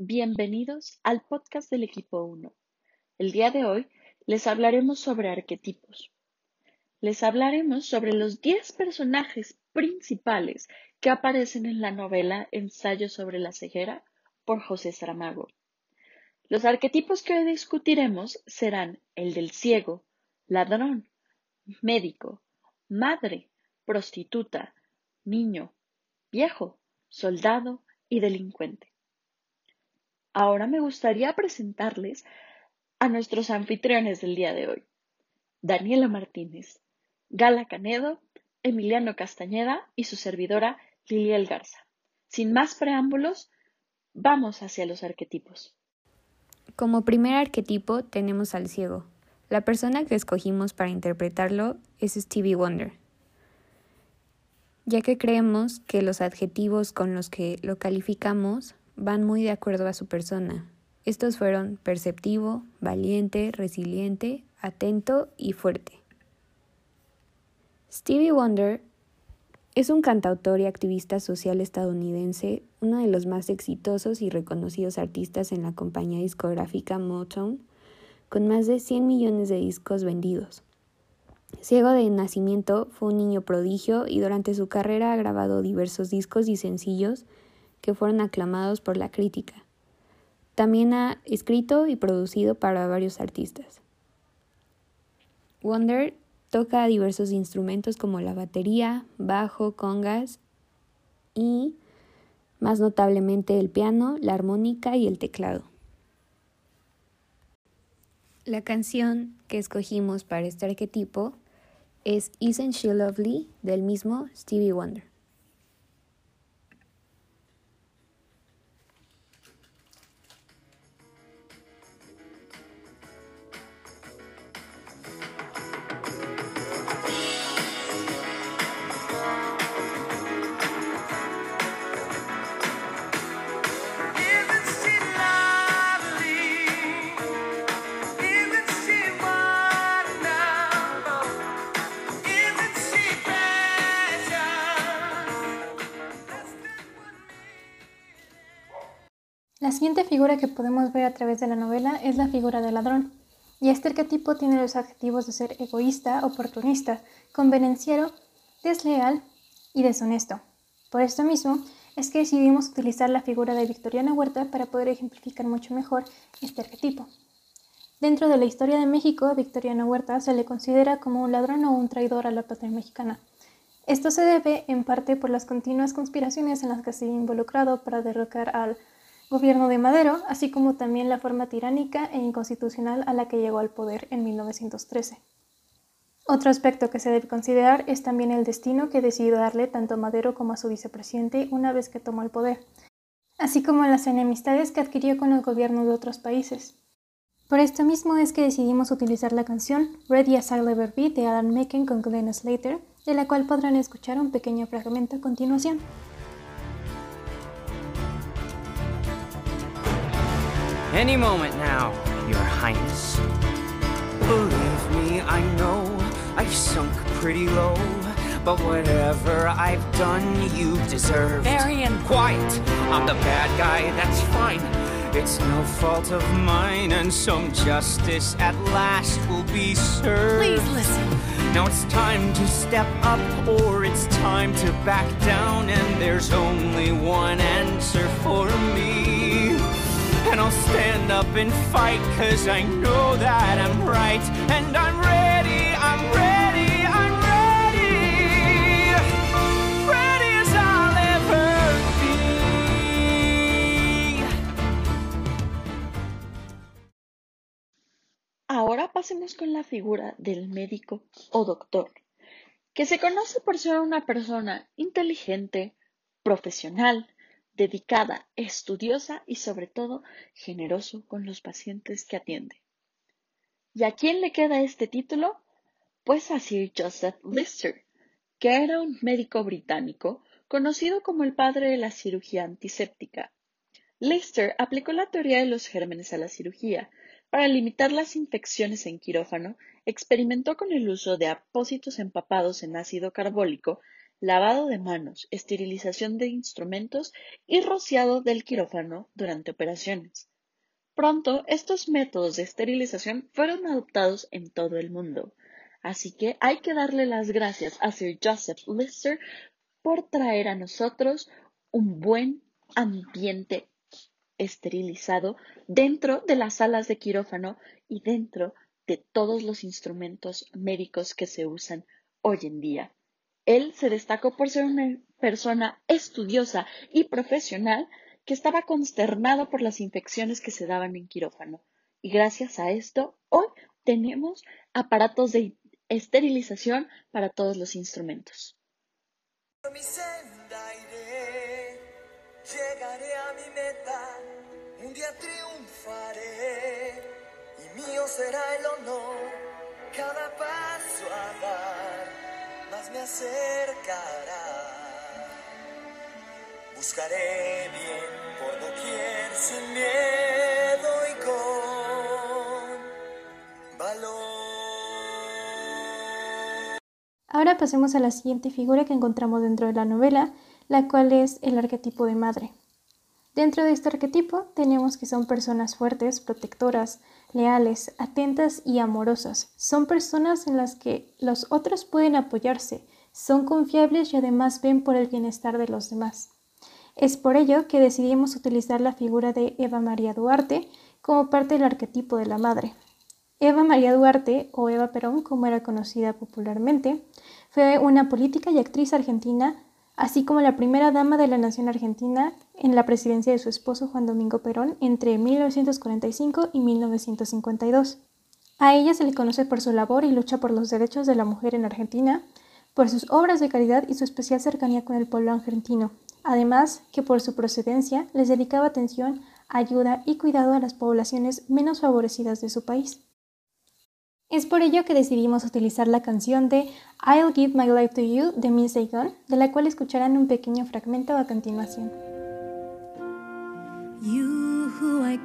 bienvenidos al podcast del equipo 1. El día de hoy les hablaremos sobre arquetipos. Les hablaremos sobre los 10 personajes principales que aparecen en la novela Ensayo sobre la ceguera por José Saramago. Los arquetipos que hoy discutiremos serán el del ciego, ladrón, médico, madre, prostituta, niño, viejo, soldado y delincuente. Ahora me gustaría presentarles a nuestros anfitriones del día de hoy. Daniela Martínez, Gala Canedo, Emiliano Castañeda y su servidora Liliel Garza. Sin más preámbulos, vamos hacia los arquetipos. Como primer arquetipo tenemos al ciego. La persona que escogimos para interpretarlo es Stevie Wonder, ya que creemos que los adjetivos con los que lo calificamos van muy de acuerdo a su persona. Estos fueron perceptivo, valiente, resiliente, atento y fuerte. Stevie Wonder es un cantautor y activista social estadounidense, uno de los más exitosos y reconocidos artistas en la compañía discográfica Motown, con más de 100 millones de discos vendidos. Ciego de nacimiento, fue un niño prodigio y durante su carrera ha grabado diversos discos y sencillos que fueron aclamados por la crítica. También ha escrito y producido para varios artistas. Wonder toca diversos instrumentos como la batería, bajo, congas y, más notablemente, el piano, la armónica y el teclado. La canción que escogimos para este arquetipo es Isn't She Lovely del mismo Stevie Wonder. Siguiente figura que podemos ver a través de la novela es la figura del ladrón, y este arquetipo tiene los adjetivos de ser egoísta, oportunista, convenenciero, desleal y deshonesto. Por esto mismo es que decidimos utilizar la figura de Victoriana Huerta para poder ejemplificar mucho mejor este arquetipo. Dentro de la historia de México, Victoriano Huerta se le considera como un ladrón o un traidor a la patria mexicana. Esto se debe en parte por las continuas conspiraciones en las que se ha involucrado para derrocar al gobierno de Madero, así como también la forma tiránica e inconstitucional a la que llegó al poder en 1913. Otro aspecto que se debe considerar es también el destino que decidió darle tanto a Madero como a su vicepresidente una vez que tomó el poder, así como las enemistades que adquirió con el gobierno de otros países. Por esto mismo es que decidimos utilizar la canción Ready as I'll Ever Be de Alan Menken con Glenn Slater, de la cual podrán escuchar un pequeño fragmento a continuación. Any moment now, Your Highness. Believe me, I know I've sunk pretty low. But whatever I've done, you deserve. Marion! Quiet! I'm the bad guy, that's fine. It's no fault of mine, and some justice at last will be served. Please listen. Now it's time to step up, or it's time to back down, and there's only one answer for me. And I'll stand up and fight, cause I know that I'm right. And I'm ready, I'm ready, I'm ready. Ready as I'll ever be. Ahora pasemos con la figura del médico o doctor, que se conoce por ser una persona inteligente, profesional, dedicada, estudiosa y sobre todo generoso con los pacientes que atiende. ¿Y a quién le queda este título? Pues a Sir Joseph Lister, que era un médico británico conocido como el padre de la cirugía antiséptica. Lister aplicó la teoría de los gérmenes a la cirugía. Para limitar las infecciones en quirófano, experimentó con el uso de apósitos empapados en ácido carbólico lavado de manos, esterilización de instrumentos y rociado del quirófano durante operaciones. Pronto, estos métodos de esterilización fueron adoptados en todo el mundo. Así que hay que darle las gracias a Sir Joseph Lister por traer a nosotros un buen ambiente esterilizado dentro de las salas de quirófano y dentro de todos los instrumentos médicos que se usan hoy en día. Él se destacó por ser una persona estudiosa y profesional que estaba consternado por las infecciones que se daban en quirófano. Y gracias a esto, hoy tenemos aparatos de esterilización para todos los instrumentos. llegaré a mi meta, un día triunfaré y mío será el honor, cada paso a dar me acercará. Buscaré bien por doquier sin miedo y con valor. Ahora pasemos a la siguiente figura que encontramos dentro de la novela, la cual es el arquetipo de madre. Dentro de este arquetipo tenemos que son personas fuertes, protectoras, leales, atentas y amorosas. Son personas en las que los otros pueden apoyarse, son confiables y además ven por el bienestar de los demás. Es por ello que decidimos utilizar la figura de Eva María Duarte como parte del arquetipo de la madre. Eva María Duarte, o Eva Perón, como era conocida popularmente, fue una política y actriz argentina, así como la primera dama de la nación argentina en la presidencia de su esposo Juan Domingo Perón entre 1945 y 1952. A ella se le conoce por su labor y lucha por los derechos de la mujer en Argentina, por sus obras de caridad y su especial cercanía con el pueblo argentino, Además, que por su procedencia les dedicaba atención, ayuda y cuidado a las poblaciones menos favorecidas de su país. Es por ello que decidimos utilizar la canción de I'll Give My Life to You de Miss Saigon, de la cual escucharán un pequeño fragmento a continuación.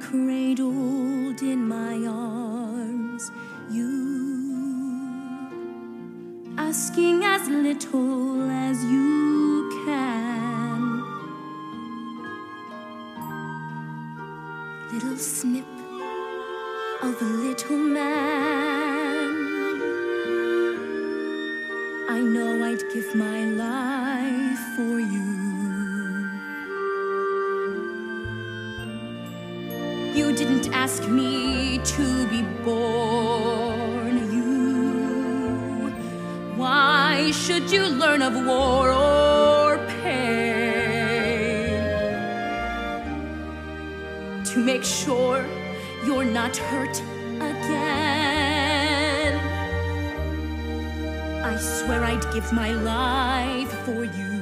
Cradled in my arms, you asking as little as you can. little snip of a little man. I know I'd give my life for you. Ask me to be born, you. Why should you learn of war or pain? To make sure you're not hurt again. I swear I'd give my life for you.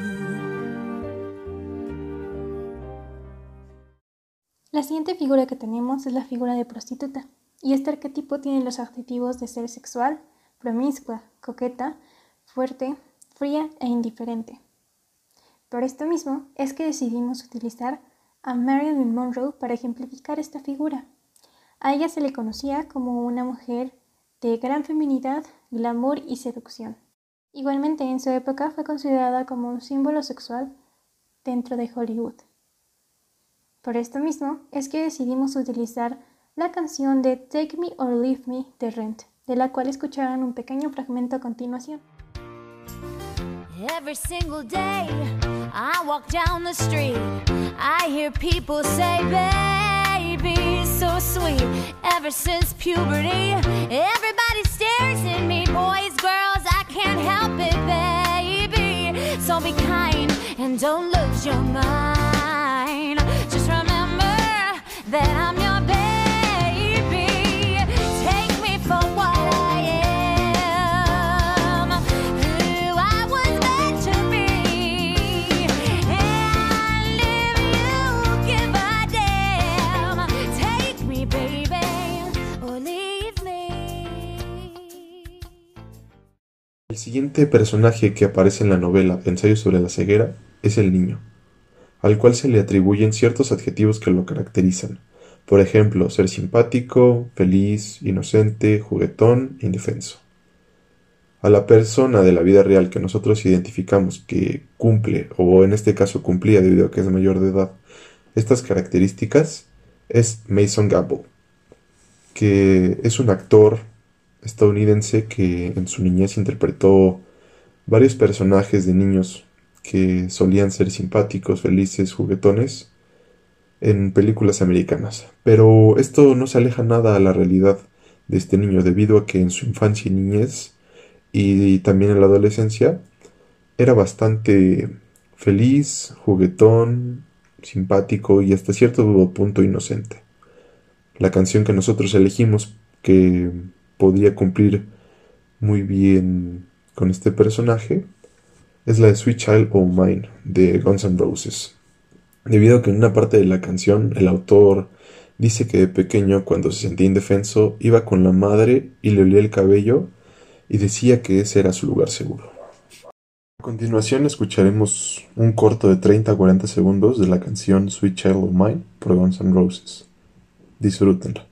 La siguiente figura que tenemos es la figura de prostituta, y este arquetipo tiene los adjetivos de ser sexual, promiscua, coqueta, fuerte, fría e indiferente. Por esto mismo es que decidimos utilizar a Marilyn Monroe para ejemplificar esta figura. A ella se le conocía como una mujer de gran feminidad, glamour y seducción. Igualmente en su época fue considerada como un símbolo sexual dentro de Hollywood. Por esto mismo es que decidimos utilizar la canción de Take Me or Leave Me de Rent, de la cual escucharán un pequeño fragmento a continuación. Every single day I walk down the street, I hear people say, baby, so sweet. Ever since puberty, everybody stares at me. Boys, girls, I can't help it, baby. So be kind and don't lose your mind. El siguiente personaje que aparece en la novela Ensayo sobre la ceguera es el niño, al cual se le atribuyen ciertos adjetivos que lo caracterizan, por ejemplo, ser simpático, feliz, inocente, juguetón indefenso. a la persona de la vida real que nosotros identificamos que cumple, o en este caso cumplía debido a que es mayor de edad, estas características, es Mason Gamble, que es un actor estadounidense que en su niñez interpretó varios personajes de niños que solían ser simpáticos, felices, juguetones en películas americanas. Pero esto no se aleja nada a la realidad de este niño debido a que en su infancia y niñez y también en la adolescencia era bastante feliz, juguetón, simpático y hasta cierto punto inocente. La canción que nosotros elegimos que podría cumplir muy bien con este personaje es la de Sweet Child O' Mine de Guns N' Roses. Debido a que en una parte de la canción el autor dice que de pequeño cuando se sentía indefenso iba con la madre y le olía el cabello y decía que ese era su lugar seguro. A continuación escucharemos un corto de 30 a 40 segundos de la canción Sweet Child O' Mine por Guns N' Roses. Disfrútenla.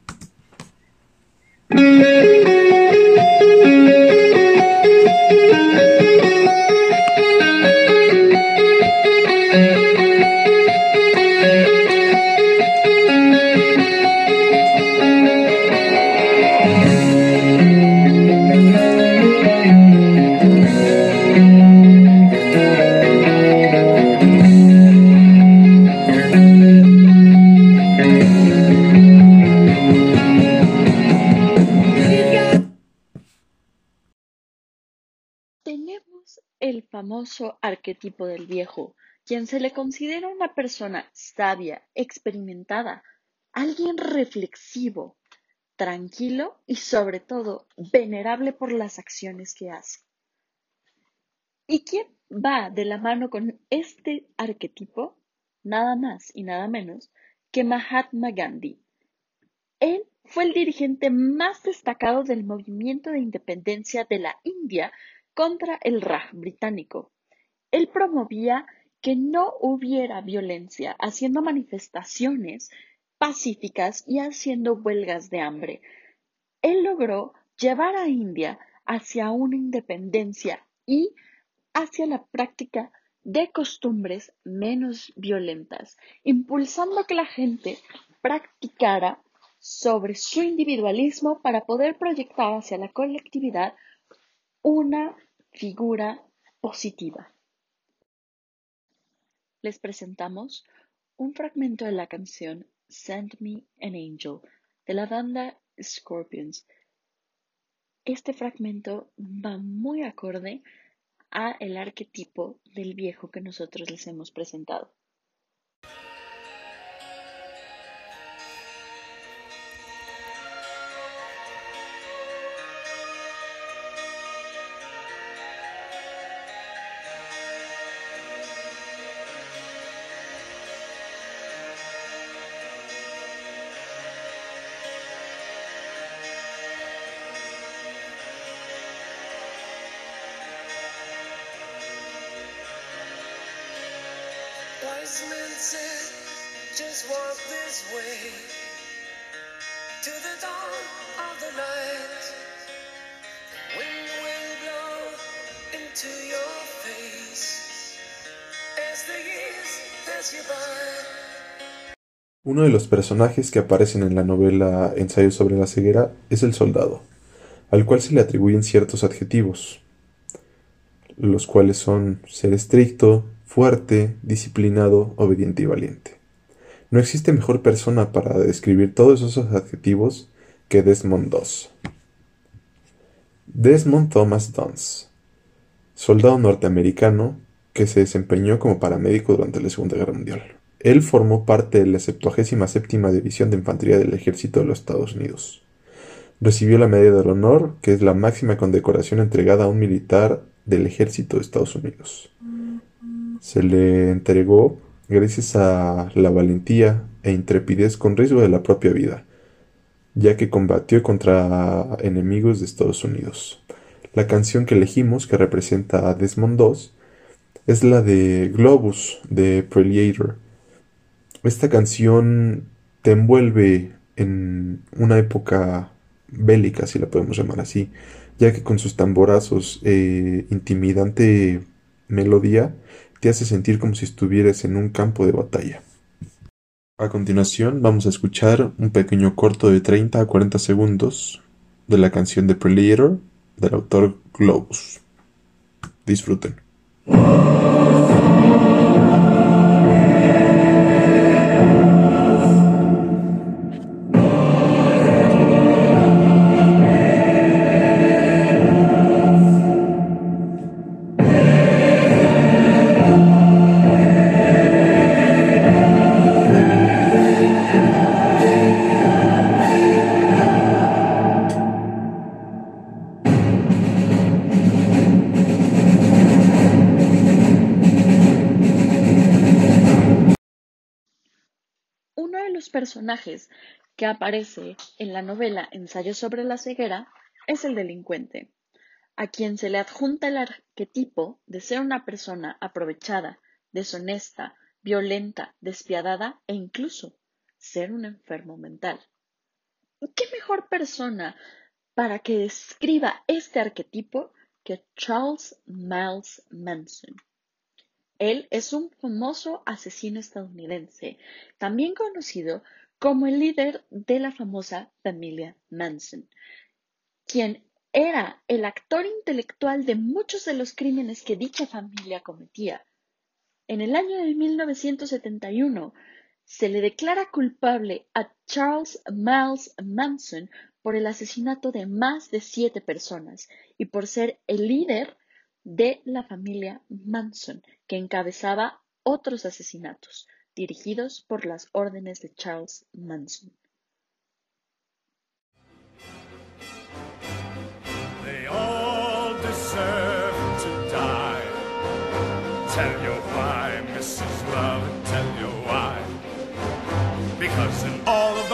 Arquetipo del viejo, quien se le considera una persona sabia, experimentada, alguien reflexivo, tranquilo y sobre todo venerable por las acciones que hace. ¿Y quién va de la mano con este arquetipo? Nada más y nada menos que Mahatma Gandhi. Él fue el dirigente más destacado del movimiento de independencia de la India contra el Raj británico. Él promovía que no hubiera violencia, haciendo manifestaciones pacíficas y haciendo huelgas de hambre. Él logró llevar a India hacia una independencia y hacia la práctica de costumbres menos violentas, impulsando que la gente practicara sobre su individualismo para poder proyectar hacia la colectividad una figura positiva. Les presentamos un fragmento de la canción Send Me an Angel de la banda Scorpions. Este fragmento va muy acorde a el arquetipo del viejo que nosotros les hemos presentado. Uno de los personajes que aparecen en la novela Ensayo sobre la ceguera es el soldado, al cual se le atribuyen ciertos adjetivos, los cuales son ser estricto, fuerte, disciplinado, obediente y valiente. No existe mejor persona para describir todos esos adjetivos que Desmond Doss. Desmond Thomas Dons, soldado norteamericano que se desempeñó como paramédico durante la Segunda Guerra Mundial. Él formó parte de la 77 División de Infantería del Ejército de los Estados Unidos. Recibió la Medalla del Honor, que es la máxima condecoración entregada a un militar del Ejército de Estados Unidos se le entregó gracias a la valentía e intrepidez con riesgo de la propia vida, ya que combatió contra enemigos de Estados Unidos. La canción que elegimos, que representa a Desmond II, es la de Globus de Preliator. Esta canción te envuelve en una época bélica, si la podemos llamar así, ya que con sus tamborazos e intimidante melodía te hace sentir como si estuvieras en un campo de batalla. A continuación vamos a escuchar un pequeño corto de 30 a 40 segundos de la canción de Predator del autor Globus. Disfruten. Personajes que aparece en la novela Ensayo sobre la ceguera es el delincuente, a quien se le adjunta el arquetipo de ser una persona aprovechada, deshonesta, violenta, despiadada e incluso ser un enfermo mental. ¿Y qué mejor persona para que describa este arquetipo que Charles Miles Manson? Él es un famoso asesino estadounidense, también conocido como el líder de la famosa familia Manson, quien era el actor intelectual de muchos de los crímenes que dicha familia cometía. En el año de 1971 se le declara culpable a Charles Miles Manson por el asesinato de más de siete personas y por ser el líder de la familia Manson, que encabezaba otros asesinatos dirigidos por las órdenes de Charles Manson.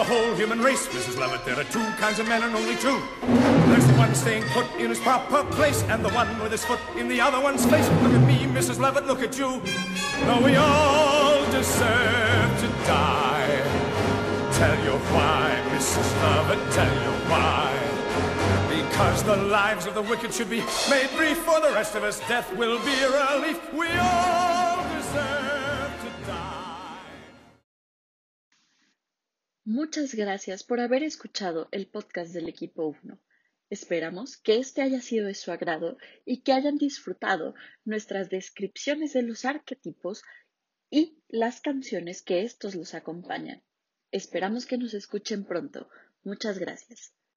Whole human race, Mrs. Lovett, there are two kinds of men and only two. There's the one staying put in his proper place, and the one with his foot in the other one's face. Look at me, Mrs. Lovett, look at you. No, we all deserve to die. Tell you why, Mrs. Lovett, tell you why. Because the lives of the wicked should be made brief, for the rest of us, death will be a relief. We all deserve Muchas gracias por haber escuchado el podcast del equipo 1. Esperamos que este haya sido de su agrado y que hayan disfrutado nuestras descripciones de los arquetipos y las canciones que estos los acompañan. Esperamos que nos escuchen pronto. Muchas gracias.